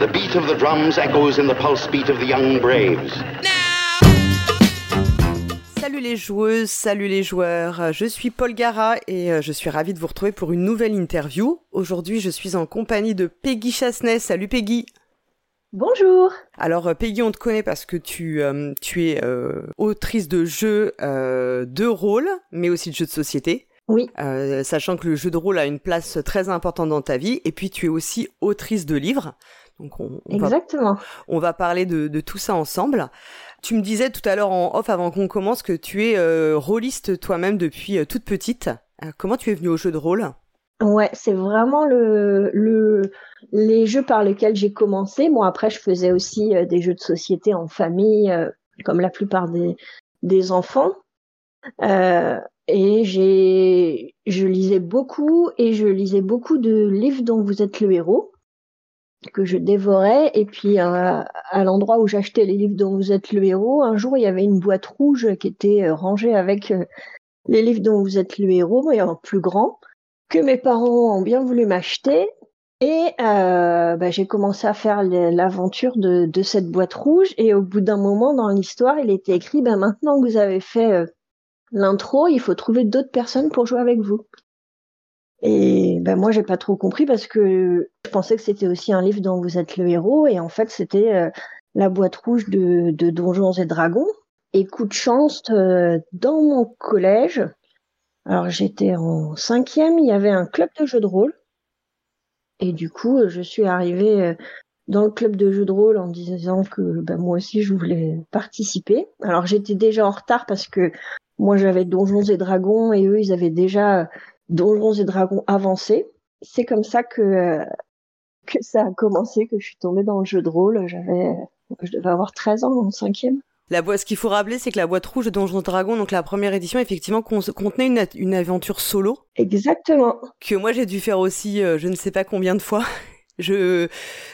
The beat of the drums echoes in the pulse beat of the young braves. Salut les joueuses, salut les joueurs, je suis Paul Gara et euh, je suis ravie de vous retrouver pour une nouvelle interview. Aujourd'hui je suis en compagnie de Peggy Chasnay. Salut Peggy Bonjour. Alors euh, Peggy, on te connaît parce que tu, euh, tu es autrice de jeux de rôle, mais aussi de jeux de société. Oui. sachant que le jeu de rôle a une place très importante dans ta vie, et puis tu es aussi autrice de livres. Donc on, Exactement. Va, on va parler de, de, tout ça ensemble. Tu me disais tout à l'heure en off avant qu'on commence que tu es euh, rôliste toi-même depuis euh, toute petite. Euh, comment tu es venue au jeu de rôle? Ouais, c'est vraiment le, le, les jeux par lesquels j'ai commencé. Moi, après, je faisais aussi des jeux de société en famille, comme la plupart des, des enfants. et j'ai, je lisais beaucoup et je lisais beaucoup de livres dont vous êtes le héros que je dévorais. Et puis, à l'endroit où j'achetais les livres dont vous êtes le héros, un jour, il y avait une boîte rouge qui était euh, rangée avec euh, les livres dont vous êtes le héros, mais en plus grand, que mes parents ont bien voulu m'acheter. Et euh, bah, j'ai commencé à faire l'aventure de, de, cette boîte rouge. Et au bout d'un moment dans l'histoire, il était écrit, ben maintenant que vous avez fait l'intro, il faut trouver d'autres personnes pour jouer avec vous. Et ben moi j'ai pas trop compris parce que je pensais que c'était aussi un livre dont vous êtes le héros et en fait c'était euh, la boîte rouge de, Donjons et Dragons. Et coup de chance, euh, dans mon collège, alors j'étais en cinquième, il y avait un club de jeux de rôle. Et du coup, je suis arrivée euh, dans le club de jeux de rôle en disant que ben, moi aussi je voulais participer. Alors j'étais déjà en retard parce que moi j'avais Donjons et Dragons et eux ils avaient déjà Donjons et Dragons avancés. C'est comme ça que euh, que ça a commencé, que je suis tombée dans le jeu de rôle. J'avais, je devais avoir 13 ans en cinquième. La boîte, ce qu'il faut rappeler, c'est que la boîte rouge de Donjons et Dragons, donc la première édition, effectivement, contenait une, une aventure solo. Exactement. Que moi j'ai dû faire aussi, euh, je ne sais pas combien de fois. je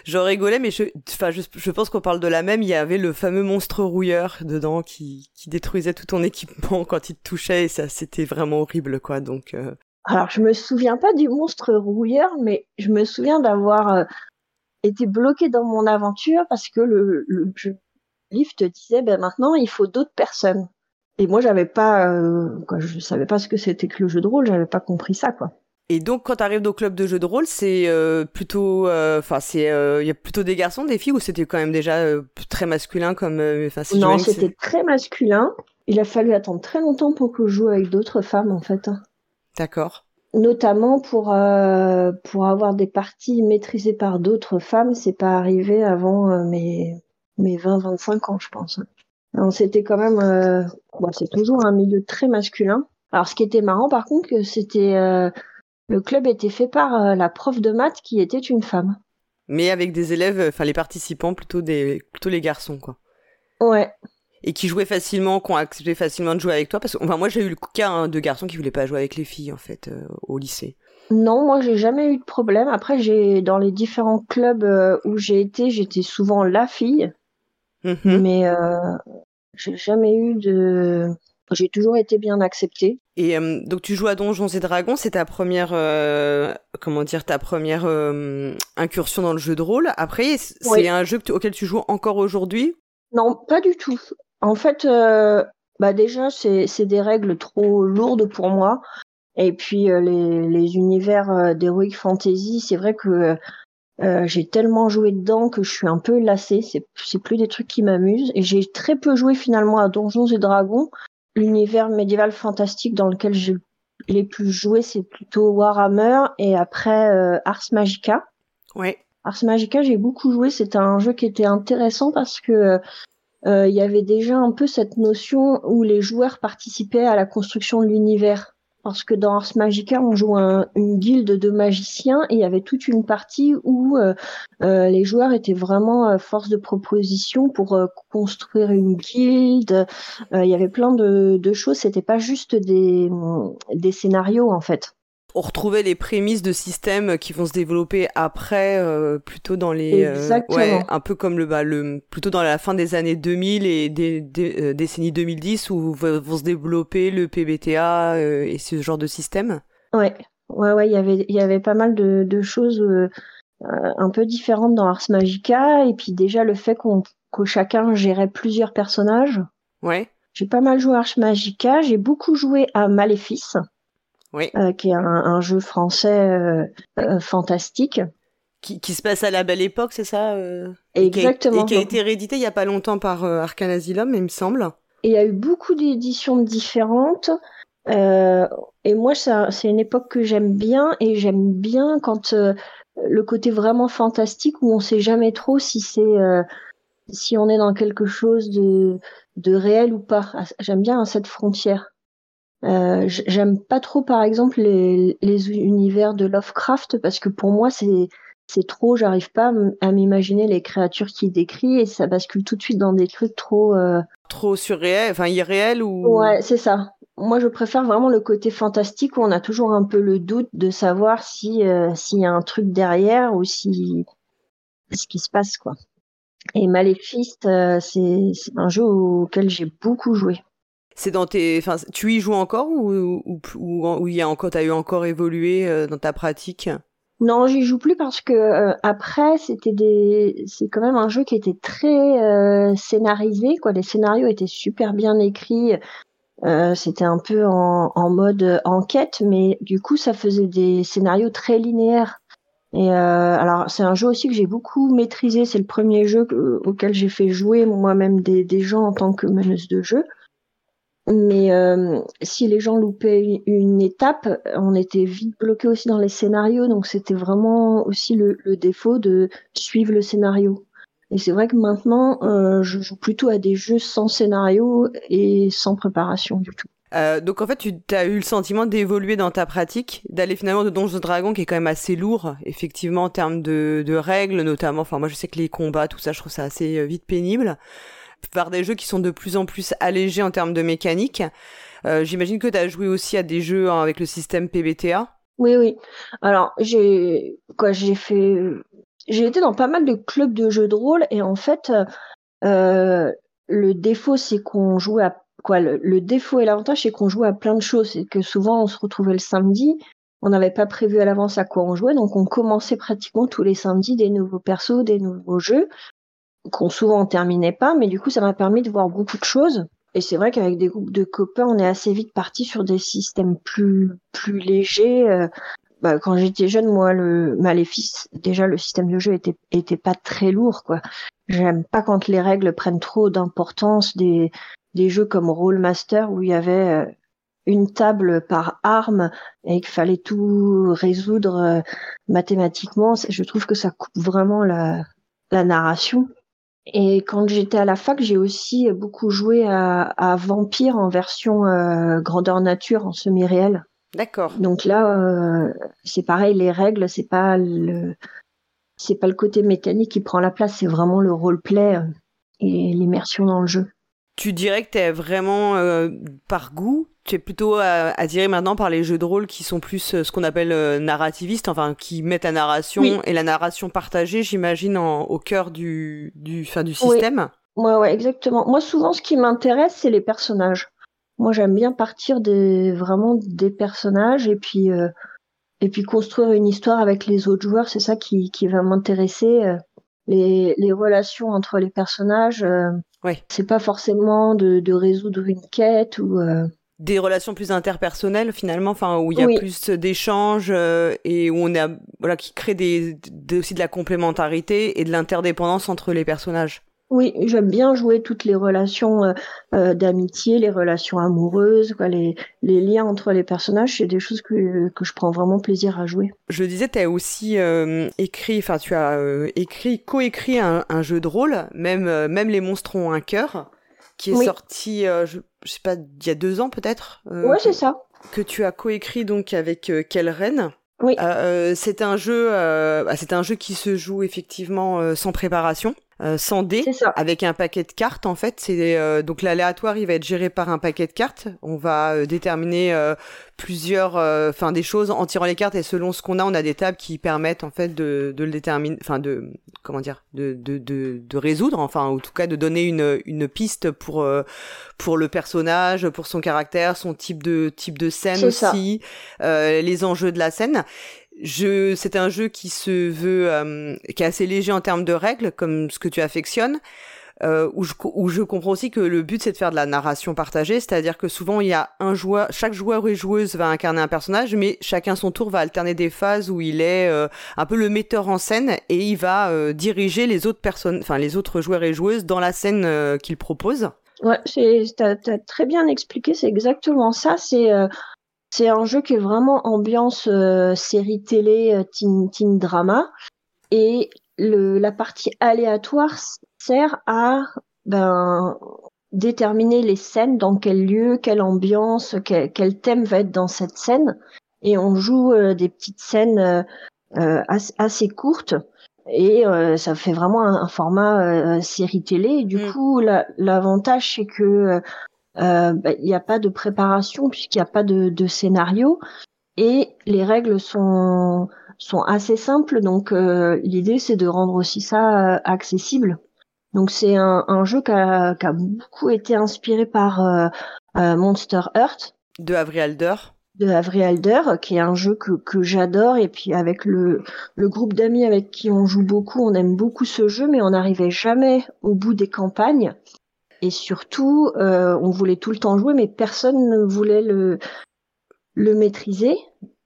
j'en rigolais mais je enfin je, je pense qu'on parle de la même il y avait le fameux monstre rouilleur dedans qui qui détruisait tout ton équipement quand il te touchait et ça c'était vraiment horrible quoi donc euh, alors, je me souviens pas du monstre rouilleur, mais je me souviens d'avoir euh, été bloqué dans mon aventure parce que le, le, livre te disait, ben maintenant, il faut d'autres personnes. Et moi, j'avais pas, euh, quoi, je savais pas ce que c'était que le jeu de rôle, j'avais pas compris ça, quoi. Et donc, quand tu arrives au club de jeu de rôle, c'est euh, plutôt, euh, enfin, c'est, il y a plutôt des garçons, des filles, ou c'était quand même déjà très masculin comme, enfin, Non, c'était très masculin. Il a fallu attendre très longtemps pour que je joue avec d'autres femmes, en fait. D'accord. Notamment pour euh, pour avoir des parties maîtrisées par d'autres femmes, c'est pas arrivé avant euh, mes mes 20-25 ans, je pense. c'était quand même, euh, bon, c'est toujours un milieu très masculin. Alors, ce qui était marrant, par contre, c'était le club était fait par la prof de maths qui était une femme. Mais avec des élèves, enfin les participants plutôt des plutôt les garçons, quoi. Ouais et qui jouaient facilement, qui ont accepté facilement de jouer avec toi Parce que, enfin, moi, j'ai eu le cas hein, de garçons qui voulaient pas jouer avec les filles, en fait, euh, au lycée. Non, moi, j'ai jamais eu de problème. Après, j'ai dans les différents clubs euh, où j'ai été, j'étais souvent la fille, mhm. mais euh, j'ai jamais eu de. J'ai toujours été bien acceptée. Et donc tu joues à Donjons et Dragons, c'est ta première, comment dire, ta première incursion dans le jeu de rôle. Après, c'est un jeu auquel tu joues encore aujourd'hui? Non, pas du tout. En fait, euh, bah déjà, c'est des règles trop lourdes pour moi. Et puis, euh, les, les, univers euh, d'Heroic Fantasy, c'est vrai que j'ai tellement joué dedans que je suis un peu lassée. C'est plus des trucs qui m'amusent. Et j'ai très peu joué finalement à Donjons et Dragons. L'univers médiéval fantastique dans lequel j'ai les plus joué, c'est plutôt Warhammer et après Ars Magica. Ouais. Ars Magica, j'ai beaucoup joué. C'était un jeu qui était intéressant parce que euh, il y avait déjà un peu cette notion où les joueurs participaient à la construction de l'univers. Parce que dans Ars Magica, on joue une guilde de magiciens et il y avait toute une partie où euh, euh, les joueurs étaient vraiment force de proposition pour construire une guilde. Il y avait plein de, de choses. C'était pas juste des, des scénarios en fait on retrouvait les prémices de systèmes qui vont se développer après, euh, plutôt dans les, euh, ouais, un peu comme le, bah, le, plutôt dans la fin des années 2000 et des, des euh, décennies 2010 où vont se développer le PBTA et ce genre de système. Ouais, ouais, ouais, il y avait, il y avait pas mal de, de choses un peu différente dans Ars Magica, et puis déjà le fait qu'on que chacun gérait plusieurs personnages. Ouais. J'ai pas mal joué à Ars Magica, j'ai beaucoup joué à Maléfice, Oui. euh, qui est un, un jeu français euh, euh, fantastique. Qui, qui se passe à la belle époque, c'est ça Et qui a- Exactement. Et qui a été réédité il y a pas longtemps par Arcane Asylum, il me semble. Et il y a eu beaucoup d'éditions différentes. Euh, et moi, c'est une époque que j'aime bien. Et j'aime bien quand euh, le côté vraiment fantastique où on sait jamais trop si c'est euh, si on est dans quelque chose de, de réel ou pas. Ah, J'aime bien cette frontière. Euh, j'aime pas trop, par exemple, les, les univers de Lovecraft parce que pour moi, c'est c'est trop. J'arrive pas à m'imaginer les créatures qu'il décrit et ça bascule tout de suite dans des trucs trop. euh, Trop surréel, enfin irréel ou. Ouais, c'est ça. Moi, je préfère vraiment le côté fantastique où on a toujours un peu le doute de savoir si euh, s'il y a un truc derrière ou si ce qui se passe quoi. Et Maléfice, euh, c'est un jeu auquel j'ai beaucoup joué. C'est dans tes, enfin, tu y joues encore ou ou ou, ou y a encore, t'as eu encore évolué euh, dans ta pratique? Non, j'y joue plus parce que euh, après, c'était des, c'est quand même un jeu qui était très euh, scénarisé, quoi. Les scénarios étaient super bien écrits. Euh, c'était un peu en, en mode enquête, mais du coup, ça faisait des scénarios très linéaires. Et euh, alors, c'est un jeu aussi que j'ai beaucoup maîtrisé. C'est le premier jeu que- auquel j'ai fait jouer moi-même des, des gens en tant que meneuse de jeu. Mais euh, si les gens loupaient une, étape, on était vite bloqué aussi dans les scénarios. Donc, c'était vraiment aussi le, le défaut de suivre le scénario. Et c'est vrai que maintenant, euh, je joue plutôt à des jeux sans scénario et sans préparation du tout. Euh, donc en fait, tu as eu le sentiment d'évoluer dans ta pratique, d'aller finalement de Donjons Dragons qui est quand même assez lourd, effectivement en termes de, de règles notamment. Enfin moi je sais que les combats, tout ça, je trouve ça assez euh, vite pénible. Par des jeux qui sont de plus en plus allégés en termes de mécanique. Euh, J'imagine que tu as joué aussi à des jeux hein, avec le système PBTA. Oui, oui. Alors, j'ai quoi, j'ai fait, j'ai été dans pas mal de clubs de jeux de rôle et en fait, euh, le défaut c'est qu'on jouait à quoi, le, le défaut et l'avantage c'est qu'on jouait à plein de choses. C'est que souvent on se retrouvait le samedi, on n'avait pas prévu à l'avance à quoi on jouait, donc on commençait pratiquement tous les samedis des nouveaux persos, des nouveaux jeux qu'on souvent terminait pas, mais du coup ça m'a permis de voir beaucoup de choses. Et c'est vrai qu'avec des groupes de copains, on est assez vite parti sur des systèmes plus plus légers. Euh, bah, quand j'étais jeune, moi, le Maléfice, déjà le système de jeu était était pas très lourd, quoi. J'aime pas quand les règles prennent trop d'importance. Des des jeux comme Rollmaster où il y avait euh, une table par arme et qu'il fallait tout résoudre euh, mathématiquement. Je trouve que ça coupe vraiment la la narration. Et quand j'étais à la fac, j'ai aussi beaucoup joué à, à Vampire en version euh, grandeur nature, en semi-réel. D'accord. Donc là, euh, c'est pareil, les règles, c'est pas le, c'est pas le côté mécanique qui prend la place, c'est vraiment le roleplay euh, et l'immersion dans le jeu. Tu dirais que t'es vraiment euh, par goût, tu es plutôt à- attiré maintenant par les jeux de rôle qui sont plus euh, ce qu'on appelle euh, narrativistes, enfin qui mettent la narration Oui. et la narration partagée, j'imagine, au cœur du, du, enfin, du Oui. système. Ouais, ouais, exactement. Moi, souvent, ce qui m'intéresse, c'est les personnages. Moi, j'aime bien partir des, vraiment des personnages et puis, euh, et puis construire une histoire avec les autres joueurs. C'est ça qui, qui va m'intéresser. euh, Les, les relations entre les personnages. euh, Ouais. C'est pas forcément de, de résoudre une quête ou. euh, Des relations plus interpersonnelles finalement, enfin où il y a Oui. plus d'échanges euh, et où on a voilà qui crée des, des- aussi de la complémentarité et de l'interdépendance entre les personnages. Oui, j'aime bien jouer toutes les relations euh, euh, d'amitié, les relations amoureuses, quoi, les, les liens entre les personnages. C'est des choses que, que je prends vraiment plaisir à jouer. Je disais, tu as aussi euh, écrit, enfin tu as euh, écrit, coécrit un, un jeu de rôle, même même les monstres ont un cœur, qui est Oui. sorti, euh, je, je sais pas, il y a deux ans peut-être. euh, ouais, c'est ça. que tu as coécrit donc avec euh, Kelren. Oui. Euh, c'est un jeu, euh, bah, c'est un jeu qui se joue effectivement euh, sans préparation, euh, sans dés, avec un paquet de cartes en fait. C'est euh, donc l'aléatoire, il va être géré par un paquet de cartes. On va euh, déterminer euh, plusieurs, euh, enfin des choses en tirant les cartes et selon ce qu'on a, on a des tables qui permettent en fait de, de le déterminer, enfin de comment dire, de, de, de, de résoudre, enfin en tout cas de donner une, une piste pour euh, pour le personnage, pour son caractère, son type de type de scène aussi, euh, les enjeux de la scène. Je, c'est un jeu qui se veut, euh, qui est assez léger en termes de règles, comme ce que tu affectionnes. Euh, où, je, où je comprends aussi que le but c'est de faire de la narration partagée, c'est-à-dire que souvent il y a un joueur, chaque joueur et joueuse va incarner un personnage, mais chacun son tour va alterner des phases où il est euh, un peu le metteur en scène et il va euh, diriger les autres personnes, enfin les autres joueurs et joueuses dans la scène qu'il propose. Ouais, t'as, as très bien expliqué, c'est exactement ça. C'est c'est un jeu qui est vraiment ambiance série télé, teen, teen drama. Et le, la partie aléatoire sert à ben, déterminer les scènes, dans quel lieu, quelle ambiance, quel, quel thème va être dans cette scène. Et on joue euh, des petites scènes euh, euh assez, assez, courtes. Et euh, ça fait vraiment un, format série télé. Et du mm. coup, l'avantage, c'est que il n'y a pas de préparation puisqu'il n'y a pas de, de, scénario. Et les règles sont sont assez simples. Donc l'idée c'est de rendre aussi ça accessible. Donc c'est un, un, jeu qui a, qui a, beaucoup été inspiré par euh, euh Monster Earth. De Avery Alder. De Avery Alder, qui est un jeu que, que j'adore. Et puis avec le, le groupe d'amis avec qui on joue beaucoup, on aime beaucoup ce jeu, mais on n'arrivait jamais au bout des campagnes. Et surtout, euh, on voulait tout le temps jouer, mais personne ne voulait le, le maîtriser.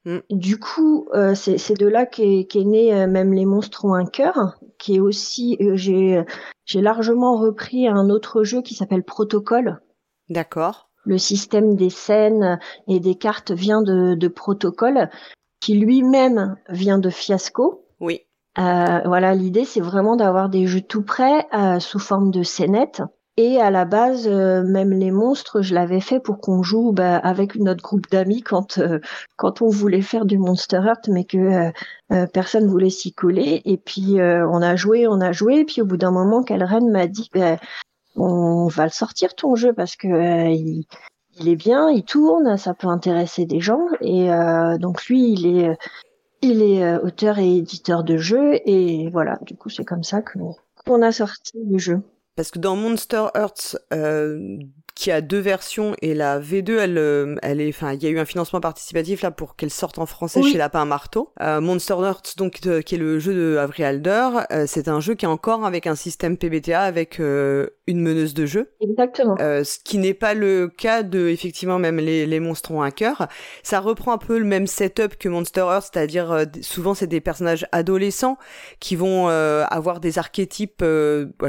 Mm. Du coup, euh, c'est de là qu'est qu né euh, même les monstres ont un cœur, qui est aussi euh, j'ai j'ai largement repris un autre jeu qui s'appelle Protocole. D'accord. Le système des scènes et des cartes vient de, de Protocole, qui lui-même vient de Fiasco. Oui. voilà, l'idée c'est vraiment d'avoir des jeux tout prêts sous forme de scénettes et à la base, euh, même les monstres, je l'avais fait pour qu'on joue bah, avec notre groupe d'amis quand euh, quand on voulait faire du Monster Heart, mais que euh, personne voulait s'y coller. Et puis on a joué, on a joué. Et puis au bout d'un moment, Calren m'a dit, bah, on va le sortir ton jeu parce que il, il, est bien, il tourne, ça peut intéresser des gens. Et donc lui, il est il est auteur et éditeur de jeux. Et voilà, du coup, c'est comme ça que qu'on a sorti le jeu. Parce que dans Monster Earth, euh, qui a deux versions et la V2 elle euh, elle est enfin il y a eu un financement participatif là pour qu'elle sorte en français chez Lapin Marteau. Euh, Monster Earth donc qui est le jeu de Avery Alder, euh, c'est un jeu qui est encore avec un système PBTA avec euh, une meneuse de jeu. Exactement. ce qui n'est pas le cas de effectivement même les, les monstres ont un cœur. Ça reprend un peu le même setup que Monster Earth, c'est-à-dire souvent c'est des personnages adolescents qui vont avoir des archétypes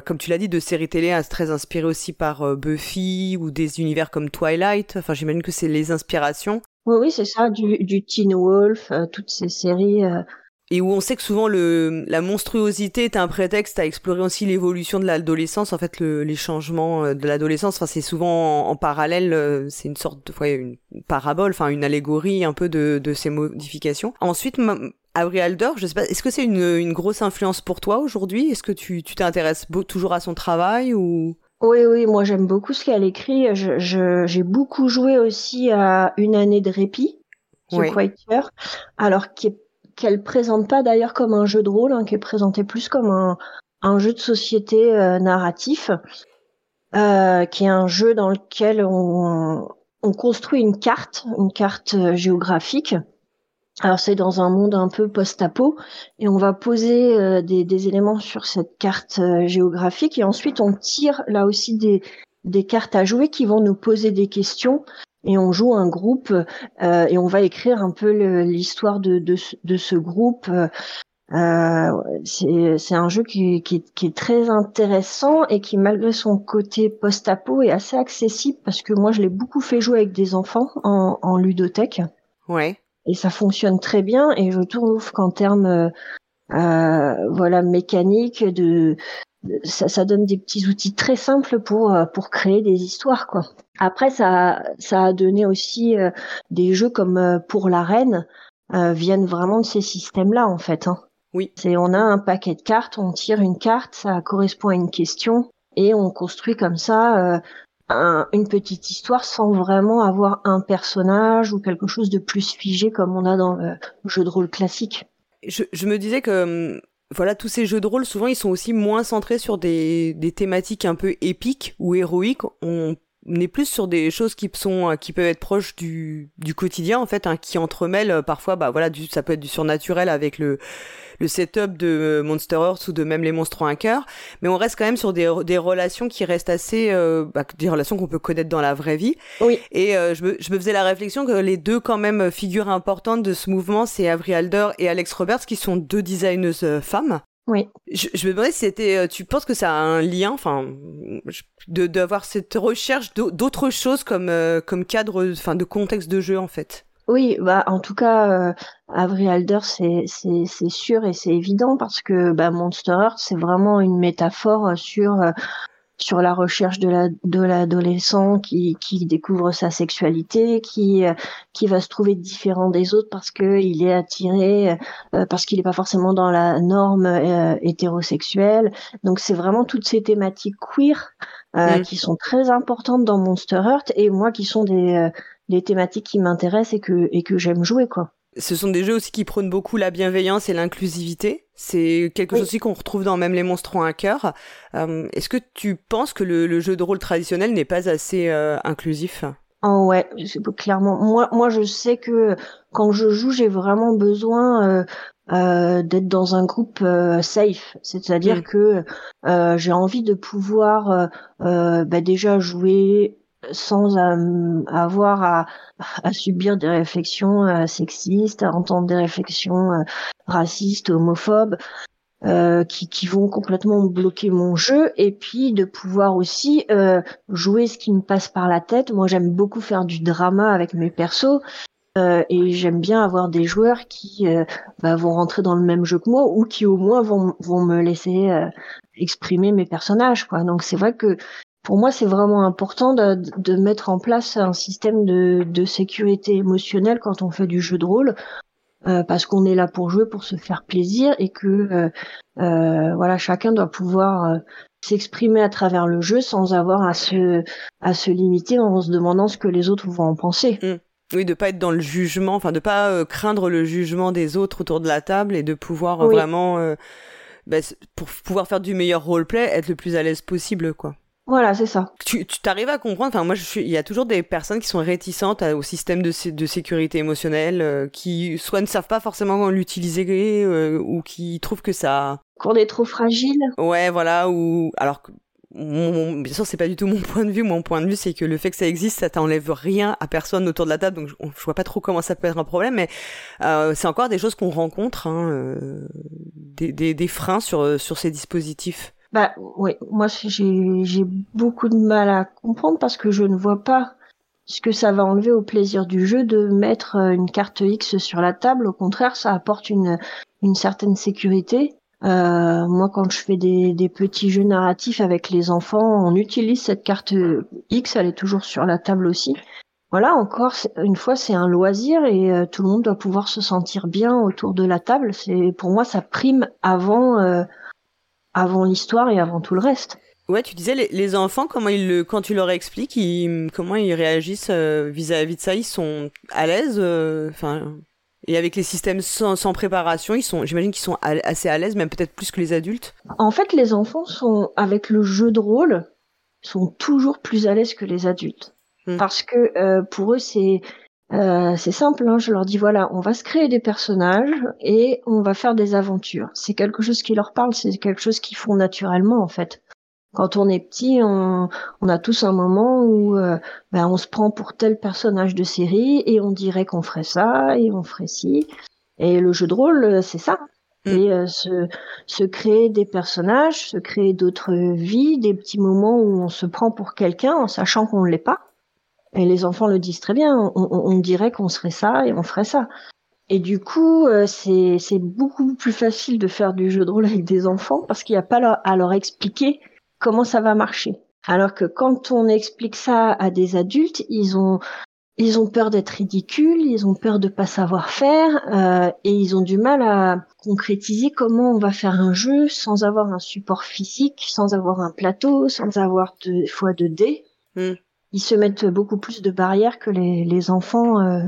comme tu l'as dit de séries télé hein, très inspirés aussi par Buffy ou des univers comme Twilight. Enfin, j'imagine que c'est les inspirations. Oui, oui, c'est ça, du, du Teen Wolf, euh, toutes ces séries. Euh. Et où on sait que souvent le, la monstruosité est un prétexte à explorer aussi l'évolution de l'adolescence, en fait, le, les changements euh, de l'adolescence. Enfin, c'est souvent en, parallèle, c'est une sorte de, ouais, une parabole, enfin, une allégorie un peu de, de ces modifications. Ensuite, Avery Alder, je sais pas, est-ce que c'est une, une grosse influence pour toi aujourd'hui? Est-ce que tu t'intéresses toujours à son travail ou? Oui, oui, moi j'aime beaucoup ce qu'elle écrit. J'ai je, beaucoup joué aussi à Une année de répit, The oui. alors qu'elle présente pas d'ailleurs comme un jeu de rôle, hein, qui est présenté plus comme un, un jeu de société euh, narratif, euh, qui est un jeu dans lequel on, on construit une carte, une carte euh, géographique, alors c'est dans un monde un peu post-apo et on va poser euh, des, des, éléments sur cette carte euh, géographique et ensuite on tire là aussi des, des cartes à jouer qui vont nous poser des questions et on joue un groupe euh, et on va écrire un peu l'histoire de, de, de, ce groupe. Euh, c'est un jeu qui, qui, qui, est très intéressant et qui malgré son côté post-apo est assez accessible parce que moi je l'ai beaucoup fait jouer avec des enfants en, en ludothèque. Ouais et ça fonctionne très bien. Et je trouve qu'en termes euh, euh voilà mécaniques, de, ça, ça, donne des petits outils très simples pour euh, pour créer des histoires quoi. Après ça ça a donné aussi euh, des jeux comme pour la reine viennent vraiment de ces systèmes là en fait. Hein. Oui. C'est on a un paquet de cartes, on tire une carte, ça correspond à une question et on construit comme ça une petite histoire sans vraiment avoir un personnage ou quelque chose de plus figé comme on a dans le jeu de rôle classique. Je, me disais que hum, voilà, tous ces jeux de rôle, souvent, ils sont aussi moins centrés sur des, des thématiques un peu épiques ou héroïques. On on est plus sur des choses qui sont qui peuvent être proches du, du quotidien en fait, hein, qui entremêlent parfois, bah voilà, du, ça peut être du surnaturel avec le le setup de Monster Earth ou de même les monstres en un cœur, mais on reste quand même sur des, des relations qui restent assez, euh, bah, des relations qu'on peut connaître dans la vraie vie. Oui. Et euh, je, me, je me faisais la réflexion que les deux quand même figures importantes de ce mouvement, c'est Avery Alder et Alex Roberts, qui sont deux designeuses euh, femmes. Oui. Je, je me demandais si c'était, tu penses que ça a un lien, enfin, de d'avoir cette recherche d'autres choses comme comme cadre, enfin, de contexte de jeu en fait? Oui, bah en tout cas, euh, Avery Alder, c'est c'est sûr et c'est évident parce que bah, Monster Earth, c'est vraiment une métaphore sur euh, sur la recherche de la de l'adolescent qui qui découvre sa sexualité, qui euh, qui va se trouver différent des autres parce que il est attiré euh, parce qu'il n'est pas forcément dans la norme hétérosexuelle. Donc c'est vraiment toutes ces thématiques queer mm. qui sont très importantes dans Monster Earth et moi qui sont des les thématiques qui m'intéressent et que, et que j'aime jouer, quoi. Ce sont des jeux aussi qui prônent beaucoup la bienveillance et l'inclusivité. C'est quelque chose aussi qu'on retrouve dans même les monstres en un cœur. Euh, est-ce que tu penses que le, jeu de rôle traditionnel n'est pas assez euh, inclusif? Oh ouais, clairement. Moi, moi, je sais que quand je joue, j'ai vraiment besoin euh, d'être dans un groupe safe. C'est-à-dire mm. que j'ai envie de pouvoir bah, déjà jouer sans euh, avoir à, à, subir des réflexions euh, sexistes, à entendre des réflexions euh, racistes, homophobes, qui, qui, vont complètement bloquer mon jeu, et puis de pouvoir aussi jouer ce qui me passe par la tête. Moi, j'aime beaucoup faire du drama avec mes persos. et j'aime bien avoir des joueurs qui bah, vont rentrer dans le même jeu que moi ou qui au moins vont, vont me laisser exprimer mes personnages quoi donc c'est vrai que pour moi, c'est vraiment important de, de, mettre en place un système de, de, sécurité émotionnelle quand on fait du jeu de rôle, euh, parce qu'on est là pour jouer, pour se faire plaisir, et que euh, euh, voilà, chacun doit pouvoir euh, s'exprimer à travers le jeu sans avoir à se à se limiter en se demandant ce que les autres vont en penser. Mmh. Oui, de pas être dans le jugement, enfin de pas euh, craindre le jugement des autres autour de la table et de pouvoir vraiment, bah, pour pouvoir faire du meilleur roleplay, être le plus à l'aise possible, quoi. Voilà, c'est ça. Tu t'arrives à comprendre, enfin moi je suis, il y a toujours des personnes qui sont réticentes au système de, de sécurité émotionnelle, euh, qui soit ne savent pas forcément comment l'utiliser euh, ou qui trouvent que ça... Qu'on est trop fragile. Ouais, voilà, ou alors que bien sûr, c'est pas du tout mon point de vue. Mon point de vue, c'est que le fait que ça existe, ça t'enlève rien à personne autour de la table. Donc, je, je vois pas trop comment ça peut être un problème, mais euh, c'est encore des choses qu'on rencontre, hein, euh, des, des, des, freins sur sur ces dispositifs. Bah oui, moi j'ai beaucoup de mal à comprendre parce que je ne vois pas ce que ça va enlever au plaisir du jeu de mettre euh, une carte X sur la table. Au contraire, ça apporte une, une certaine sécurité. Euh, moi, quand je fais des, des, petits jeux narratifs avec les enfants, on utilise cette carte X, elle est toujours sur la table aussi. Voilà, encore une fois, c'est un loisir et euh, tout le monde doit pouvoir se sentir bien autour de la table. C'est pour moi, ça prime avant euh, avant l'histoire et avant tout le reste. Ouais, tu disais les, enfants, comment ils le, quand tu leur expliques, comment ils réagissent euh, vis-à-vis de ça, ils sont à l'aise, euh, enfin, et avec les systèmes sans, préparation, ils sont, j'imagine qu'ils sont assez à l'aise, même peut-être plus que les adultes? En fait, les enfants sont avec le jeu de rôle, sont toujours plus à l'aise que les adultes, hmm. parce que euh, pour eux c'est euh, c'est simple, hein, je leur dis voilà, on va se créer des personnages et on va faire des aventures. C'est quelque chose qui leur parle, c'est quelque chose qu'ils font naturellement en fait. Quand on est petit, on, on a tous un moment où euh, ben, on se prend pour tel personnage de série et on dirait qu'on ferait ça et on ferait ci. Et le jeu de rôle, c'est ça. Mm. Et euh, se, se créer des personnages, se créer d'autres vies, des petits moments où on se prend pour quelqu'un en sachant qu'on ne l'est pas et les enfants le disent très bien, on, dirait qu'on serait ça et on ferait ça. Et du coup, euh, c'est beaucoup plus facile de faire du jeu de rôle avec des enfants parce qu'il n'y a pas à leur expliquer comment ça va marcher. Alors que quand on explique ça à des adultes, ils ont ils ont peur d'être ridicules, ils ont peur de pas savoir faire euh, et ils ont du mal à concrétiser comment on va faire un jeu sans avoir un support physique, sans avoir un plateau, sans avoir deux fois de dés. Hmm ils se mettent beaucoup plus de barrières que les, les enfants. Euh,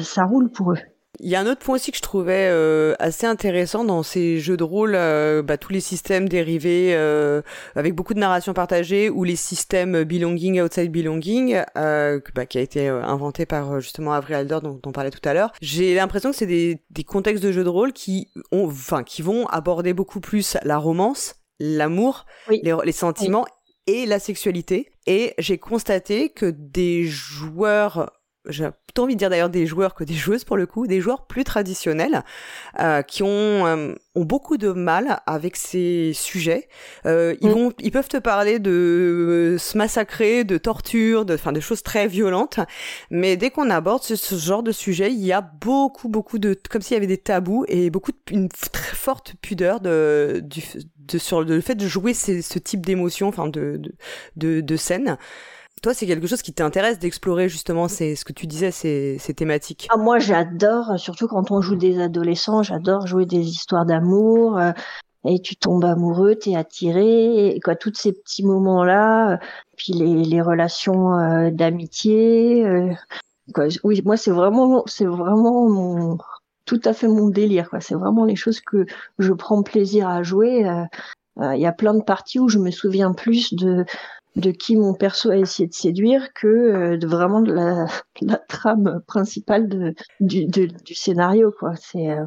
ça, roule pour eux. Il y a un autre point aussi que je trouvais euh, assez intéressant dans ces jeux de rôle, euh, bah, tous les systèmes dérivés euh, avec beaucoup de narration partagée ou les systèmes belonging, outside belonging, bah, qui a été inventé par justement Avril Alder dont, on parlait tout à l'heure. J'ai l'impression que c'est des, des contextes de jeux de rôle qui ont, enfin, qui vont aborder beaucoup plus la romance, l'amour, les, sentiments et la sexualité. Et j'ai constaté que des joueurs j'ai plutôt envie de dire d'ailleurs des joueurs que des joueuses pour le coup, des joueurs plus traditionnels euh, qui ont euh, ont beaucoup de mal avec ces sujets. Euh, ils mm. vont, ils peuvent te parler de se massacrer, de torture, de, enfin, de choses très violentes. Mais dès qu'on aborde ce, genre de sujet, il y a beaucoup, beaucoup de, comme s'il y avait des tabous et beaucoup de, une très forte pudeur de, du, de, sur le fait de jouer ce type d'émotion, enfin, de, de, de, de scène. Toi, c'est quelque chose qui t'intéresse d'explorer justement c'est ce que tu disais, ces, thématiques. Ah, moi, j'adore, surtout quand on joue des adolescents, j'adore jouer des histoires d'amour. Euh, et tu tombes amoureux, t'es attiré, quoi, tous ces petits moments-là, euh, puis les, les relations euh, d'amitié. quoi, oui, moi, c'est vraiment, c'est vraiment mon, tout à fait mon délire. Quoi. C'est vraiment les choses que je prends plaisir à jouer. Il y a plein de parties où je me souviens plus de de qui mon perso a essayé de séduire que euh, de vraiment de la, la trame principale de, du, du scénario quoi c'est euh,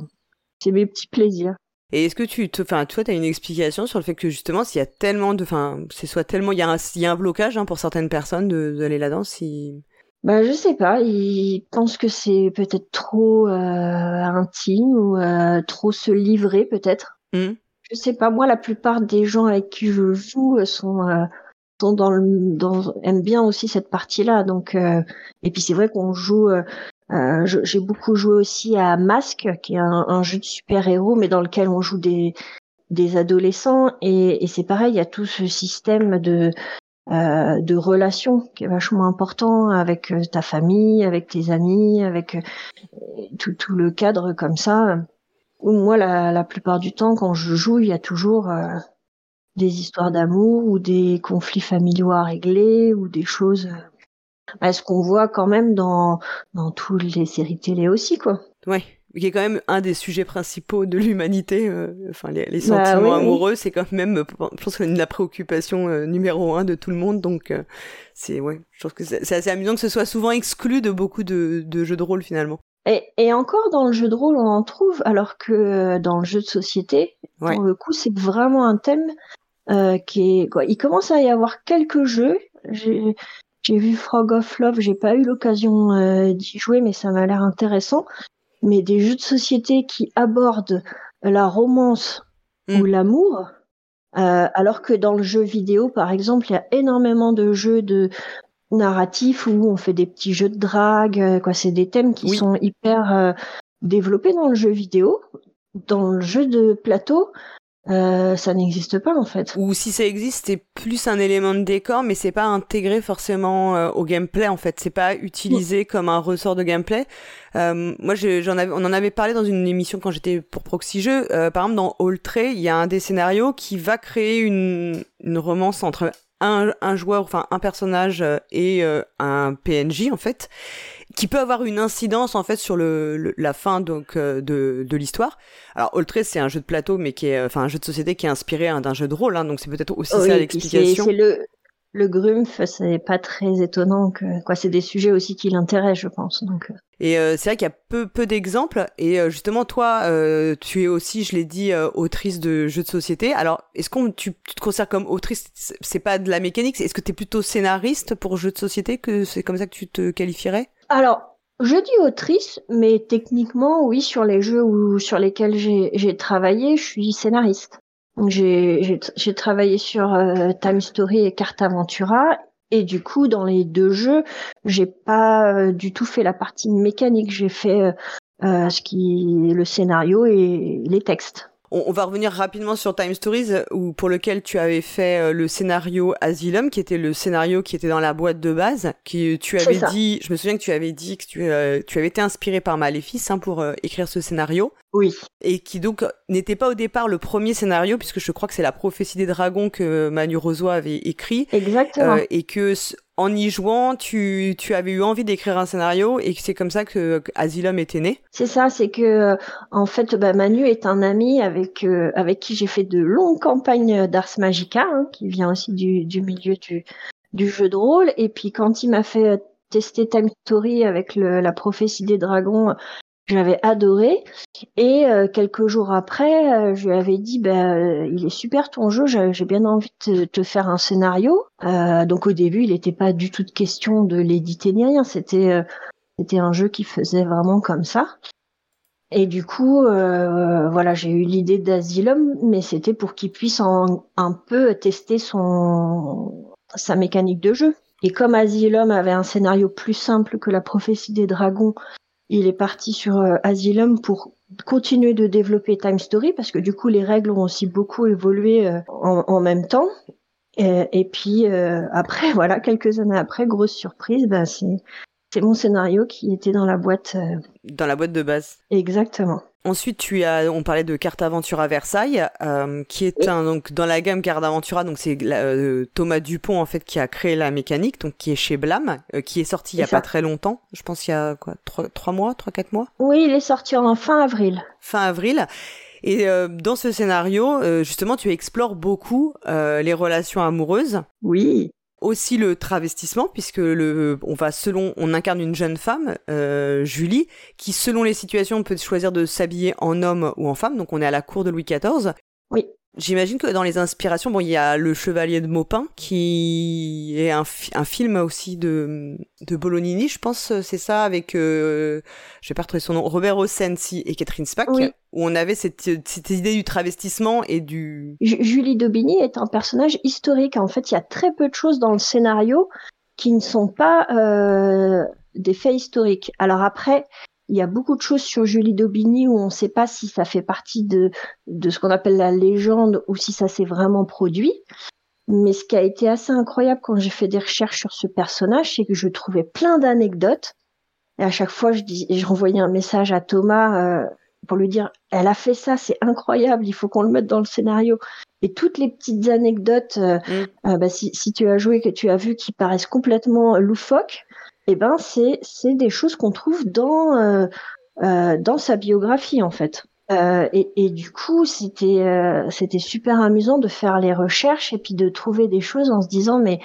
c'est mes petits plaisirs et est-ce que tu, enfin, toi, tu as une explication sur le fait que justement, s'il y a tellement de, enfin, c'est soit tellement, il y a un, il y a un blocage hein, pour certaines personnes d'aller là-dedans, si. Bah, je sais pas. Ils pensent que c'est peut-être trop euh, intime ou trop se livrer, peut-être. Mmh. Je sais pas. Moi, la plupart des gens avec qui je joue sont sont dans le, dans, aiment bien aussi cette partie-là. Donc, euh, et puis c'est vrai qu'on joue. Euh, euh j'ai beaucoup joué aussi à Masque, qui est un, jeu de super-héros, mais dans lequel on joue des des adolescents et, et c'est pareil, il y a tout ce système de euh, de relations qui est vachement important avec euh, ta famille, avec tes amis, avec tout, tout le cadre comme ça. Où moi, la, la plupart du temps, quand je joue, il y a toujours des histoires d'amour ou des conflits familiaux à régler ou des choses euh, ce qu'on voit quand même dans dans toutes les séries télé aussi quoi. Ouais, qui est quand même un des sujets principaux de l'humanité. Euh, enfin, les, les bah sentiments amoureux, c'est quand même, je pense, la préoccupation euh, numéro un de tout le monde. Donc, c'est ouais, je pense que c'est assez amusant que ce soit souvent exclu de beaucoup de, de jeux de rôle finalement. Et, et, encore dans le jeu de rôle, on en trouve, alors que dans le jeu de société, pour le coup, c'est vraiment un thème euh, qui est quoi. Il commence à y avoir quelques jeux. J'ai vu Frog of Love, j'ai pas eu l'occasion euh, d'y jouer, mais ça m'a l'air intéressant. Mais des jeux de société qui abordent la romance ou mm. l'amour, euh, alors que dans le jeu vidéo, par exemple, il y a énormément de jeux de narratifs où on fait des petits jeux de drague, euh, quoi. C'est des thèmes qui sont hyper euh, développés dans le jeu vidéo. Dans le jeu de plateau, euh, ça n'existe pas en fait. Ou si ça existe, c'est plus un élément de décor, mais c'est pas intégré forcément euh, au gameplay en fait. C'est pas utilisé comme un ressort de gameplay. Euh, moi, j'en avais, on en avait parlé dans une émission quand j'étais pour Proxy Jeux. par exemple, dans All Tray, il y a un des scénarios qui va créer une, une romance entre un, un joueur, enfin un personnage et un PNJ en fait qui peut avoir une incidence en fait sur le, la fin donc euh, de, de l'histoire. Alors Oltré c'est un jeu de plateau mais qui est enfin un jeu de société qui est inspiré hein, d'un jeu de rôle hein, donc c'est peut-être aussi ça l'explication. C'est le le Grumpf, c'est pas très étonnant que quoi, c'est des sujets aussi qui l'intéressent, je pense. Donc. Euh. Et euh, c'est vrai qu'il y a peu peu d'exemples. Et justement, toi, tu es aussi, je l'ai dit, autrice de jeux de société. Alors, est-ce qu'on tu, tu, te considères comme autrice C'est pas de la mécanique. Est-ce que tu es plutôt scénariste pour jeux de société Que c'est comme ça que tu te qualifierais? Alors, je dis autrice, mais techniquement, oui, sur les jeux où, sur lesquels j'ai travaillé, je suis scénariste. J'ai travaillé sur euh, Time Story et Carte Aventura, et du coup, dans les deux jeux, j'ai pas euh, du tout fait la partie mécanique. J'ai fait euh, ce qui le scénario et les textes. On, va revenir rapidement sur Time Stories, où, pour lequel tu avais fait euh, le scénario Asylum, qui était le scénario qui était dans la boîte de base, qui tu avais dit, je me souviens que tu avais dit que tu, euh, tu avais été inspiré par Maléfice hein, pour euh, écrire ce scénario. Oui. Et qui donc n'était pas au départ le premier scénario, puisque je crois que c'est la prophétie des dragons que Manu Rosoy avait écrit. Exactement. et que en y jouant, tu, avais eu envie d'écrire un scénario et c'est comme ça que, Asylum était né? C'est ça, c'est que en fait, bah, Manu est un ami avec euh, avec qui j'ai fait de longues campagnes d'Ars Magica, hein, qui vient aussi du, milieu du, jeu de rôle. Et puis quand il m'a fait tester Time Story avec la prophétie des dragons, j'avais adoré. Et euh, quelques jours après, euh, je lui avais dit, ben, il est super ton jeu, j'ai bien envie de te faire un scénario. Euh, donc au début, il n'était pas du tout de question de l'éditer ni rien. C'était c'était un jeu qui faisait vraiment comme ça. Et du coup, voilà, j'ai eu l'idée d'Asylum, mais c'était pour qu'il puisse un peu tester son sa mécanique de jeu. Et comme Asylum avait un scénario plus simple que la prophétie des dragons, il est parti sur euh, Asylum pour continuer de développer Time Story parce que du coup les règles ont aussi beaucoup évolué euh, en, même temps. Et, puis euh, après, voilà, quelques années après, grosse surprise, ben c'est c'est mon scénario qui était dans la boîte. Dans la boîte de base. Exactement. Ensuite, tu as, on parlait de Carte Aventura Versailles, euh, qui est un donc dans la gamme Carte Aventura, donc c'est euh, Thomas Dupont en fait qui a créé la mécanique, donc qui est chez Blam, euh, qui est sorti il y a pas très longtemps. Je pense il y a quoi, trois, trois mois, trois quatre mois? Oui, il est sorti en fin avril. Fin avril. Et dans ce scénario, justement, tu explores beaucoup les relations amoureuses. Oui aussi le travestissement puisque le on va selon on incarne une jeune femme euh, Julie qui selon les situations peut choisir de s'habiller en homme ou en femme. Donc on est à la cour de Louis XIV oui J'imagine que dans les inspirations, bon, il y a Le Chevalier de Maupin, qui est un, un film aussi de, de Bolognini, je pense, c'est ça, avec, euh, je vais pas retrouver son nom, Robert Ossensi et Catherine Spack, où on avait cette, cette idée du travestissement et du... Julie Daubigny est un personnage historique. En fait, il y a très peu de choses dans le scénario qui ne sont pas euh, des faits historiques. Alors après, il y a beaucoup de choses sur Julie Daubigny où on ne sait pas si ça fait partie de, de ce qu'on appelle la légende ou si ça s'est vraiment produit. Mais ce qui a été assez incroyable quand j'ai fait des recherches sur ce personnage, c'est que je trouvais plein d'anecdotes. Et à chaque fois, je, dis, je renvoyais un message à Thomas euh, pour lui dire elle a fait ça, c'est incroyable, il faut qu'on le mette dans le scénario. Et toutes les petites anecdotes, euh, mm. euh, bah, si, si, tu as joué, que tu as vu, qui paraissent complètement loufoques, eh ben c'est c'est des choses qu'on trouve dans euh, euh, dans sa biographie en fait. Euh, et, du coup, c'était c'était super amusant de faire les recherches et puis de trouver des choses en se disant mais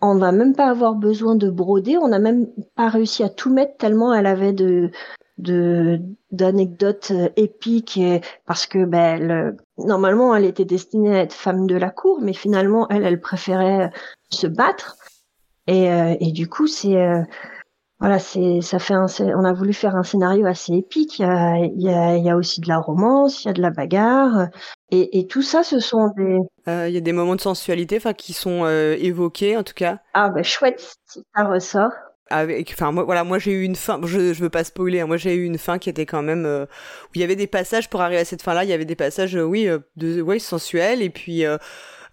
on va même pas avoir besoin de broder, on n'a même pas réussi à tout mettre tellement elle avait de de d'anecdotes épiques parce que ben normalement elle était destinée à être femme de la cour mais finalement elle elle préférait se battre et, euh, et du coup, c'est euh, voilà, c'est ça fait un, on a voulu faire un scénario assez épique. Il y a, il y a, il y a aussi de la romance, il y a de la bagarre, et, et tout ça, ce sont des. Euh, il y a des moments de sensualité, enfin, qui sont évoqués en tout cas. Ah bah chouette, si ça ressort. Avec, enfin moi voilà, moi j'ai eu une fin. Je, je veux pas spoiler. Hein, moi j'ai eu une fin qui était quand même où il y avait des passages pour arriver à cette fin-là. Il y avait des passages, oui, de, ouais, sensuels et puis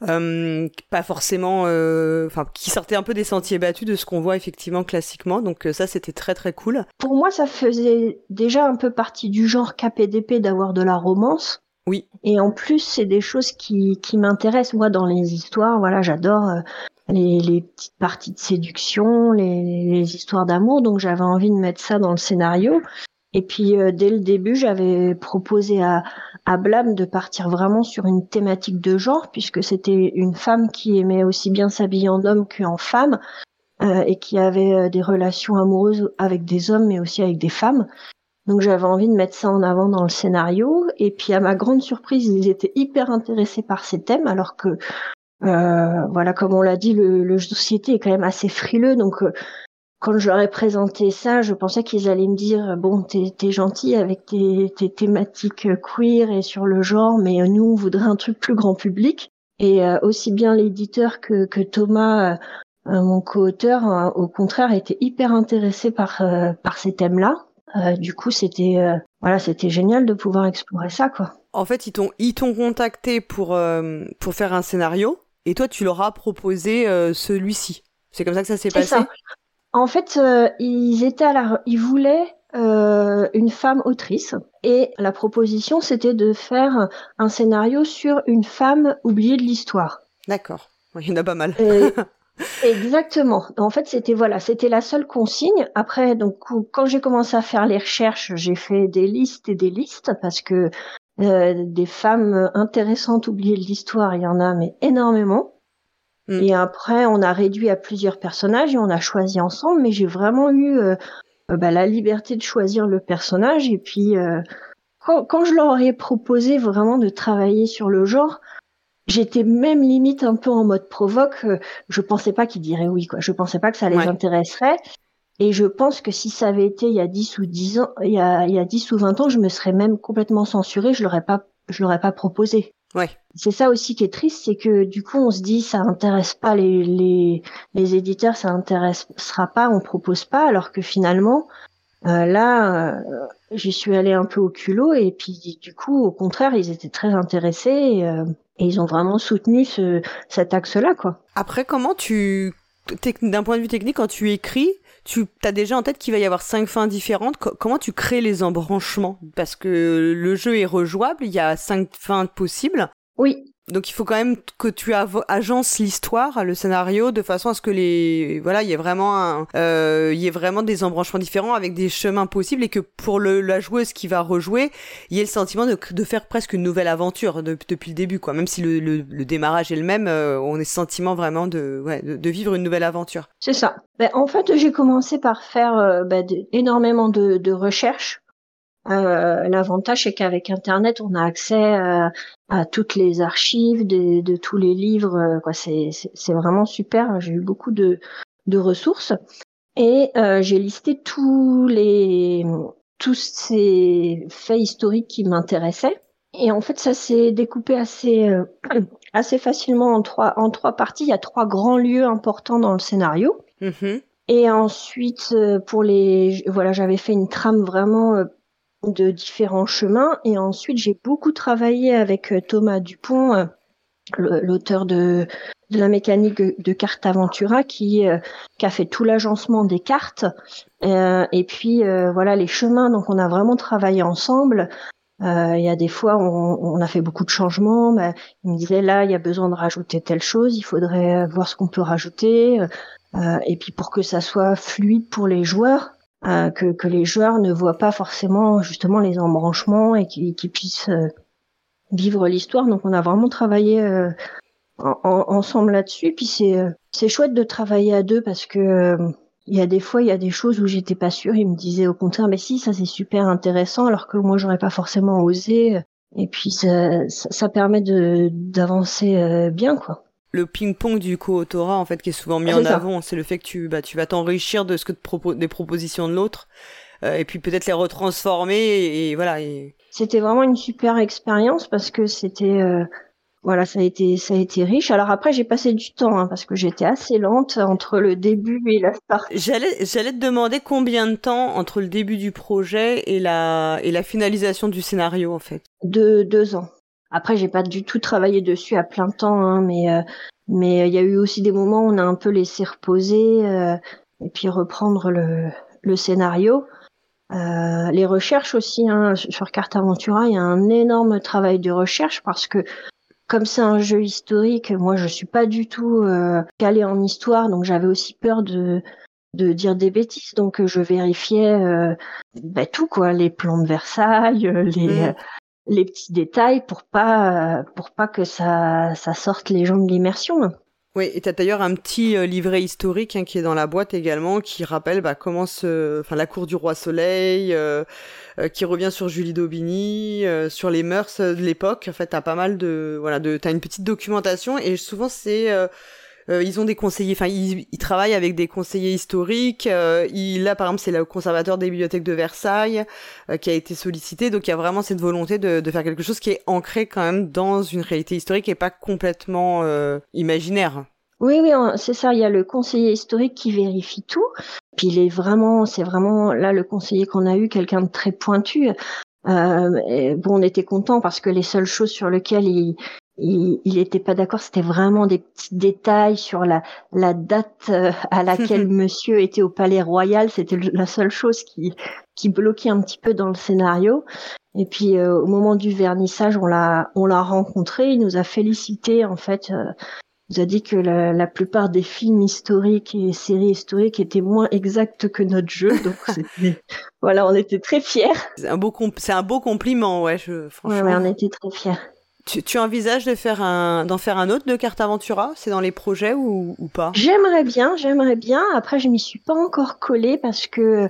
pas forcément, euh, enfin, qui sortait un peu des sentiers battus de ce qu'on voit effectivement classiquement. Donc euh, ça, c'était très très cool. Pour moi, ça faisait déjà un peu partie du genre KPDP d'avoir de la romance. Oui. Et en plus, c'est des choses qui, qui m'intéressent moi dans les histoires. Voilà, j'adore les, les, petites parties de séduction, les, les histoires d'amour. Donc j'avais envie de mettre ça dans le scénario. Et puis dès le début, j'avais proposé à, à Blâme de partir vraiment sur une thématique de genre, puisque c'était une femme qui aimait aussi bien s'habiller en homme qu'en femme, euh, et qui avait euh, des relations amoureuses avec des hommes, mais aussi avec des femmes. Donc j'avais envie de mettre ça en avant dans le scénario. Et puis à ma grande surprise, ils étaient hyper intéressés par ces thèmes, alors que euh, voilà, comme on l'a dit, le, le, société est quand même assez frileux, donc euh, quand je leur ai présenté ça, je pensais qu'ils allaient me dire bon, t'es es gentil avec tes, tes, thématiques queer et sur le genre, mais nous on voudrait un truc plus grand public. Et euh, aussi bien l'éditeur que, que Thomas, euh, mon co-auteur, euh, au contraire, était hyper intéressé par par ces thèmes-là. du coup, c'était voilà, c'était génial de pouvoir explorer ça, quoi. En fait, ils t'ont ils t'ont contacté pour pour faire un scénario, et toi, tu leur as proposé celui-ci. C'est comme ça que ça s'est passé? Ça. En fait, euh, ils étaient à la, ils voulaient euh, une femme autrice et la proposition c'était de faire un scénario sur une femme oubliée de l'histoire. D'accord, il y en a pas mal. Exactement. En fait, c'était voilà, c'était la seule consigne. Après, donc quand j'ai commencé à faire les recherches, j'ai fait des listes et des listes parce que euh, des femmes intéressantes oubliées de l'histoire, il y en a mais énormément. Mm. Et après, on a réduit à plusieurs personnages et on a choisi ensemble. Mais j'ai vraiment eu euh, euh, bah, la liberté de choisir le personnage. Et puis, quand, quand, je leur ai proposé vraiment de travailler sur le genre, j'étais même limite un peu en mode provoque. Je pensais pas qu'ils diraient oui, quoi. Je pensais pas que ça les intéresserait. Et je pense que si ça avait été il y a 10 ou 10 ans, il y a, il y a 10 ou 20 ans, je me serais même complètement censurée, je l'aurais pas, je l'aurais pas proposé. Ouais. C'est ça aussi qui est triste, c'est que du coup on se dit ça intéresse pas les, les, les éditeurs, ça intéressera pas, on propose pas, alors que finalement euh, là euh, j'y suis allée un peu au culot et puis du coup au contraire ils étaient très intéressés et, euh, et ils ont vraiment soutenu ce, cet axe-là quoi. Après comment tu d'un point de vue technique quand tu écris tu as déjà en tête qu'il va y avoir cinq fins différentes? comment tu crées les embranchements? Parce que le jeu est rejouable, il y a cinq fins possibles. Oui. Donc il faut quand même que tu agences l'histoire, le scénario, de façon à ce que les voilà, il y ait vraiment euh, y ait vraiment des embranchements différents avec des chemins possibles et que pour le, la joueuse qui va rejouer, il y ait le sentiment de, de faire presque une nouvelle aventure depuis le début, quoi. Même si le, démarrage est le même, euh, on le sentiment vraiment de, vivre une nouvelle aventure. C'est ça. Ben, en fait, j'ai commencé par faire euh, ben, énormément de recherches euh, L'avantage, c'est qu'avec Internet, on a accès euh, à toutes les archives de, de tous les livres. Euh, quoi, c'est vraiment super. J'ai eu beaucoup de, de ressources et euh, j'ai listé tous les tous ces faits historiques qui m'intéressaient. Et en fait, ça s'est découpé assez assez facilement en trois en trois parties. Il y a trois grands lieux importants dans le scénario. Mm-hmm. Et ensuite, pour les voilà, j'avais fait une trame vraiment de différents chemins. Et ensuite, j'ai beaucoup travaillé avec euh, Thomas Dupont, euh, l'auteur de, la mécanique de carte Aventura, qui, euh, qui a fait tout l'agencement des cartes. et puis, voilà, les chemins. Donc, on a vraiment travaillé ensemble. Il y a des fois, on, a fait beaucoup de changements. Bah, il me disait là, il y a besoin de rajouter telle chose. Il faudrait voir ce qu'on peut rajouter. et puis, pour que ça soit fluide pour les joueurs, euh, que, que, les joueurs ne voient pas forcément justement les embranchements et qu'ils puissent euh, vivre l'histoire. Donc on a vraiment travaillé euh, ensemble là-dessus. Puis c'est c'est chouette de travailler à deux parce que il y a des fois il y a des choses où j'étais pas sûre. Il me disait au contraire mais si ça c'est super intéressant alors que moi j'aurais pas forcément osé. Et puis ça, ça, ça permet de d'avancer bien quoi le ping-pong du co-autorat en fait qui est souvent mis en avant, c'est le fait que tu bah tu vas t'enrichir de ce que te des propositions de l'autre euh, et puis peut-être les retransformer et, voilà. Et... C'était vraiment une super expérience parce que c'était euh, voilà ça a été ça a été riche. Alors après j'ai passé du temps hein, parce que j'étais assez lente entre le début et la start. J'allais j'allais te demander combien de temps entre le début du projet et la et la finalisation du scénario en fait. De deux ans. Après, j'ai pas du tout travaillé dessus à plein temps, hein, mais euh, mais il y a eu aussi des moments où on a un peu laissé reposer euh, et puis reprendre le, le scénario. Euh, les recherches aussi hein, sur Carte Aventura, il y a un énorme travail de recherche parce que comme c'est un jeu historique, moi je suis pas du tout euh, calée en histoire, donc j'avais aussi peur de de dire des bêtises, donc je vérifiais euh, bah, tout quoi, les plans de Versailles, les mmh les petits détails pour pas pour pas que ça sorte les gens de l'immersion. Oui, et t'as d'ailleurs un petit euh, livret historique hein, qui est dans la boîte également, qui rappelle bah, comment se, la cour du roi Soleil, euh, euh, qui revient sur Julie d'Aubigny, sur les mœurs de l'époque. En fait, t'as pas mal de, voilà, de, t'as une petite documentation et souvent c'est euh, ils ont des conseillers, enfin ils, travaillent avec des conseillers historiques. Euh, là par exemple c'est le conservateur des bibliothèques de Versailles euh, qui a été sollicité. Donc il y a vraiment cette volonté de, faire quelque chose qui est ancré quand même dans une réalité historique et pas complètement imaginaire. Oui, oui, c'est ça. Il y a le conseiller historique qui vérifie tout. Puis il est vraiment, c'est vraiment là le conseiller qu'on a eu, quelqu'un de très pointu. Bon, on était content parce que les seules choses sur lesquelles il, il n'était pas d'accord. C'était vraiment des petits détails sur la, la date euh, à laquelle Monsieur était au Palais Royal. C'était la seule chose qui, qui bloquait un petit peu dans le scénario. Et puis euh, au moment du vernissage, on l'a on l'a rencontré. Il nous a félicité en fait. Euh, nous a dit que la, la, plupart des films historiques et séries historiques étaient moins exacts que notre jeu. Donc, voilà, on était très fiers. C'est un beau, c'est un beau compliment, ouais. Je, franchement. Ouais, on était très fiers. Tu, tu, envisages de faire un, d'en faire un autre de Carte Aventura? C'est dans les projets ou, ou pas? J'aimerais bien, j'aimerais bien. Après, je m'y suis pas encore collée parce que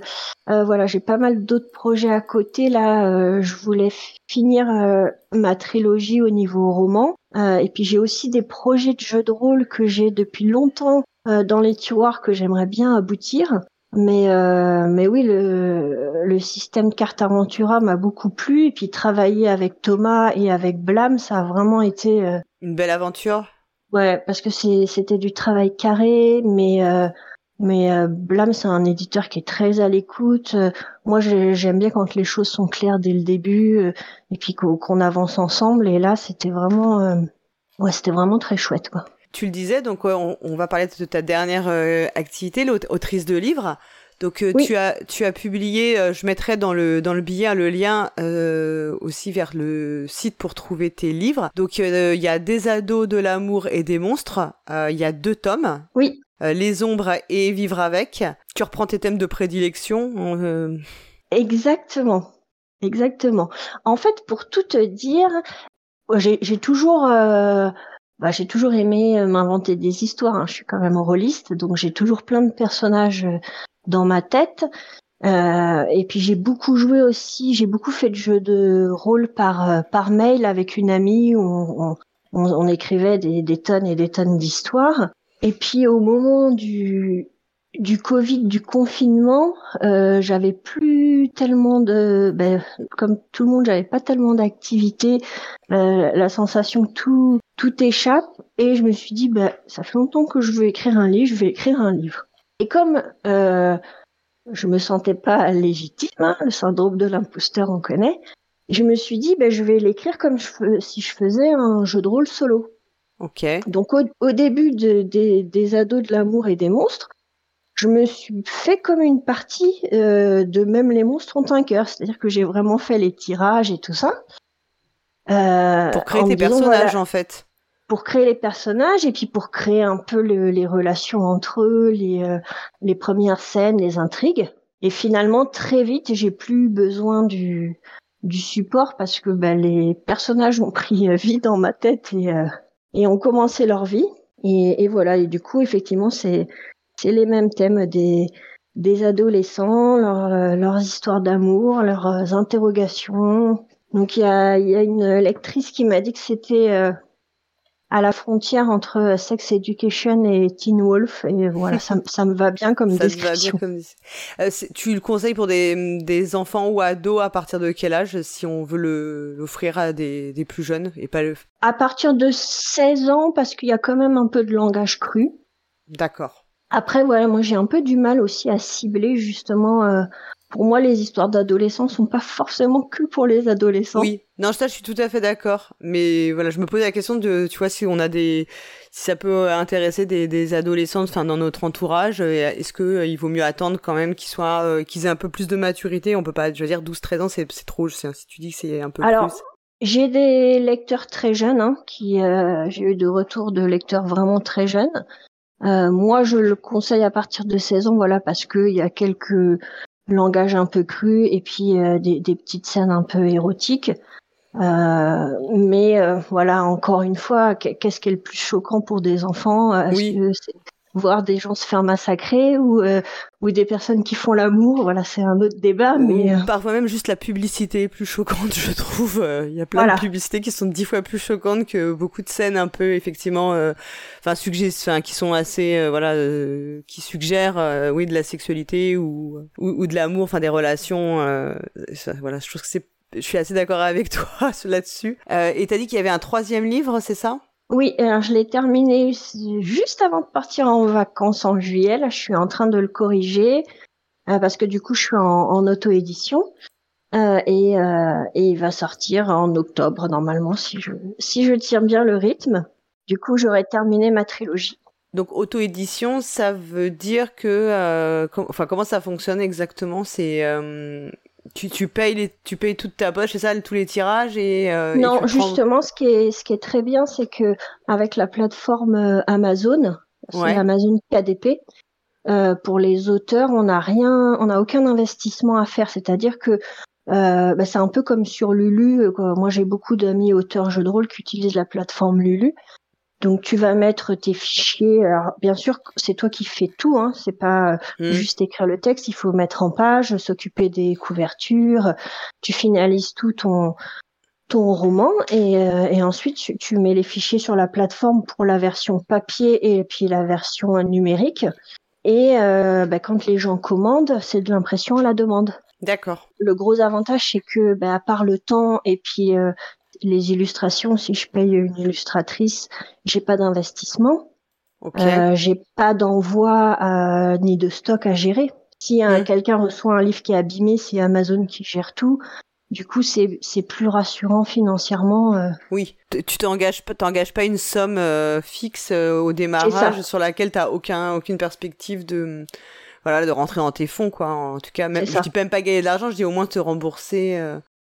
euh, voilà, j'ai pas mal d'autres projets à côté. Là, euh, je voulais finir euh, ma trilogie au niveau roman. Euh, et puis j'ai aussi des projets de jeux de rôle que j'ai depuis longtemps euh, dans les tiroirs que j'aimerais bien aboutir. Mais euh, mais oui, le, le système carte Aventura m'a beaucoup plu et puis travailler avec Thomas et avec Blam, ça a vraiment été euh, une belle aventure. Ouais, parce que c'est c'était du travail carré, mais euh, mais euh, Blam c'est un éditeur qui est très à l'écoute. moi j'aime bien quand les choses sont claires dès le début et puis qu'on avance ensemble. Et là c'était vraiment ouais c'était vraiment très chouette quoi tu le disais, donc on, on, va parler de ta dernière euh, activité, l'autrice de livres. Donc euh, tu as tu as publié, euh, je mettrai dans le dans le billet le lien aussi vers le site pour trouver tes livres. Donc il y a des ados de l'amour et des monstres. Il y a deux tomes. Oui. les ombres et vivre avec. Tu reprends tes thèmes de prédilection. Exactement. Exactement. En fait, pour tout te dire, j'ai toujours bah, j'ai toujours aimé euh, m'inventer des histoires. Hein. Je suis quand même rôliste, donc j'ai toujours plein de personnages euh, dans ma tête. Euh, et puis j'ai beaucoup joué aussi, j'ai beaucoup fait de jeux de rôle par euh, par mail avec une amie où on, on, on écrivait des, des, tonnes et des tonnes d'histoires. Et puis au moment du du Covid, du confinement, euh, j'avais plus tellement de, ben, comme tout le monde, j'avais pas tellement d'activité, euh, la sensation que tout tout échappe, et je me suis dit, ben, ça fait longtemps que je veux écrire un livre, je vais écrire un livre. Et comme euh, je me sentais pas légitime, hein, le syndrome de l'imposteur, on connaît, je me suis dit, ben, je vais l'écrire comme je, si je faisais un jeu de rôle solo. Ok. Donc au, au début de, des, des ados de l'amour et des monstres, je me suis fait comme une partie euh, de même les monstres ont un cœur, c'est-à-dire que j'ai vraiment fait les tirages et tout ça. Euh, pour créer tes personnages en fait. Pour créer les personnages et puis pour créer un peu le, les relations entre eux, les, euh, les premières scènes, les intrigues. Et finalement, très vite, j'ai plus besoin du, du support parce que ben, les personnages ont pris euh, vie dans ma tête et, euh, et ont commencé leur vie. Et, et voilà. Et du coup, effectivement, c'est c'est les mêmes thèmes des, des adolescents, leur, leurs histoires d'amour, leurs interrogations. Donc il y a, y a, une lectrice qui m'a dit que c'était euh, à la frontière entre Sex Education et Teen Wolf et voilà ça, ça me va bien comme ça description. Va bien comme... Euh, tu le conseilles pour des, des enfants ou ados à partir de quel âge si on veut l'offrir à des, des plus jeunes et pas le... À partir de 16 ans parce qu'il y a quand même un peu de langage cru. D'accord. Après, voilà, moi j'ai un peu du mal aussi à cibler justement. Euh, pour moi, les histoires d'adolescents sont pas forcément que pour les adolescents. Oui, non, ça je suis tout à fait d'accord. Mais voilà, je me posais la question de, tu vois, si on a des, si ça peut intéresser des, des adolescents, enfin dans notre entourage, euh, est-ce que euh, il vaut mieux attendre quand même qu'ils soient, euh, qu'ils aient un peu plus de maturité? On peut pas, je veux dire, 12-13 ans, c'est c'est trop. Si tu dis que c'est un peu Alors, plus. J'ai des lecteurs très jeunes, hein, qui j'ai eu de retours de lecteurs vraiment très jeunes. Moi, je le conseille à partir de 16 ans, voilà, parce qu'il y a quelques langages un peu crus et puis euh, des, des, petites scènes un peu érotiques. Euh, mais euh, voilà, encore une fois, qu'est-ce qui est le plus choquant pour des enfants? Oui voir des gens se faire massacrer ou euh, ou des personnes qui font l'amour voilà c'est un autre débat mais euh... parfois même juste la publicité est plus choquante je trouve. Euh, il y a plein voilà. de publicités qui sont dix fois plus choquantes que beaucoup de scènes un peu effectivement euh, enfin enfin qui sont assez euh, voilà qui suggèrent oui de la sexualité ou ou, ou de l'amour enfin des relations ça, voilà je trouve que c'est je suis assez d'accord avec toi là-dessus. Et t'as dit qu'il y avait un troisième livre c'est ça? Oui, alors je l'ai terminé juste avant de partir en vacances en juillet. Là, je suis en train de le corriger euh, parce que du coup, je suis en, auto-édition euh, et, euh, et, il va sortir en octobre normalement si je si je tire bien le rythme. Du coup, j'aurai terminé ma trilogie. Donc auto-édition, ça veut dire que, enfin, comment ça fonctionne exactement? C'est tu, tu payes les, tu payes toute ta poche, c'est ça, tous les tirages et non, justement, ce qui est ce qui est très bien, c'est que avec la plateforme Amazon, c'est Amazon KDP, euh, pour les auteurs, on n'a rien, on n'a aucun investissement à faire. C'est-à-dire que euh, bah, c'est un peu comme sur Lulu. Quoi. Moi, j'ai beaucoup d'amis auteurs jeux de rôle qui utilisent la plateforme Lulu. Donc, tu vas mettre tes fichiers. Alors, bien sûr, c'est toi qui fais tout. Hein. C'est pas mmh. juste écrire le texte. Il faut mettre en page, s'occuper des couvertures. Tu finalises tout ton ton roman et, euh, et ensuite tu, tu, mets les fichiers sur la plateforme pour la version papier et puis la version numérique. Et euh, bah, quand les gens commandent, c'est de l'impression à la demande. D'accord. Le gros avantage, c'est que, bah, à part le temps et puis euh, les illustrations, si je paye une illustratrice, j'ai pas d'investissement. Okay. Euh, j'ai pas d'envoi euh, ni de stock à gérer. Si mmh. quelqu'un reçoit un livre qui est abîmé, c'est Amazon qui gère tout. Du coup, c'est plus rassurant financièrement. Euh. Oui, tu t'engages t'engages pas une somme fixe au démarrage sur laquelle tu aucun aucune perspective de voilà de rentrer dans tes fonds quoi. En tout cas, même je dis même pas gagner de l'argent, je dis au moins te rembourser.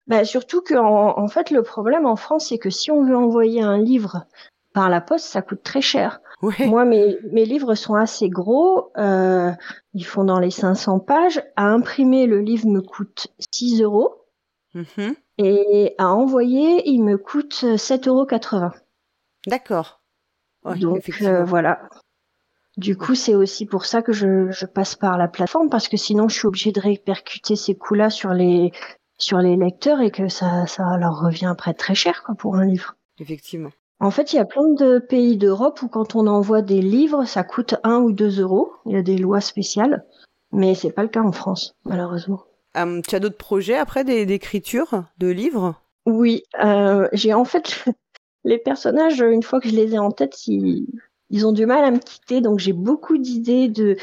Bah, surtout que en, fait le problème en France c'est que si on veut envoyer un livre par la poste, ça coûte très cher. Moi, mes, mes livres sont assez gros. Euh, ils font dans les 500 pages. À imprimer, le livre me coûte 6 euros. Mhm. Et à envoyer, il me coûte 7,80 euros. D'accord. Donc euh, voilà. Du coup, c'est aussi pour ça que je, je, passe par la plateforme parce que sinon, je suis obligée de répercuter ces coûts-là sur les sur les lecteurs et que ça ça leur revient après très cher quoi pour un livre. Effectivement. En fait, il y a plein de pays d'Europe où quand on envoie des livres, ça coûte 1 ou 2 euros. Il y a des lois spéciales, mais c'est pas le cas en France, malheureusement. Euh, tu as d'autres projets après d'écriture de livres? Oui, euh, j'ai en fait les personnages une fois que je les ai en tête, ils, ils ont du mal à me quitter, donc j'ai beaucoup d'idées de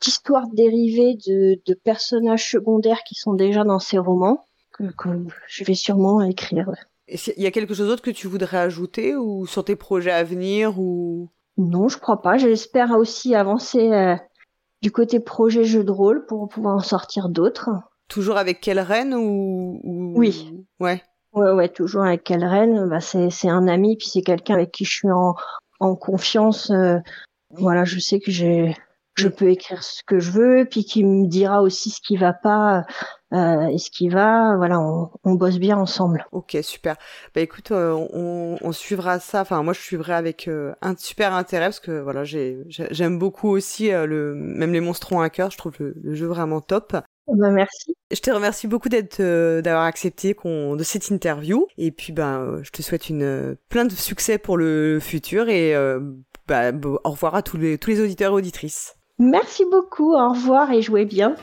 d'histoires dérivées de, de, personnages secondaires qui sont déjà dans ces romans que, que je vais sûrement écrire. Il y a quelque chose d'autre que tu voudrais ajouter ou sur tes projets à venir ou? Non, je crois pas. J'espère aussi avancer euh, du côté projet jeu de rôle pour pouvoir en sortir d'autres. Toujours avec quelle reine ou, Oui. Ouais. Ouais, ouais, toujours avec quelle reine? Bah, c'est, c'est un ami, puis c'est quelqu'un avec qui je suis en, en confiance. Euh, voilà, je sais que j'ai, je peux écrire ce que je veux, puis qui me dira aussi ce qui va pas euh, et ce qui va. Voilà, on, on, bosse bien ensemble. Ok, super. Bah écoute, euh, on, on, suivra ça. Enfin, moi, je suivrai avec euh, un super intérêt parce que voilà, j'ai, j'aime beaucoup aussi euh, le, même les monstres un cœur. Je trouve le, le jeu vraiment top. Ben, merci. Je te remercie beaucoup d'être, d'avoir accepté qu'on, de cette interview. Et puis, ben, je te souhaite une plein de succès pour le futur et bah, au revoir à tous les tous les auditeurs et auditrices. Merci beaucoup, au revoir et jouez bien.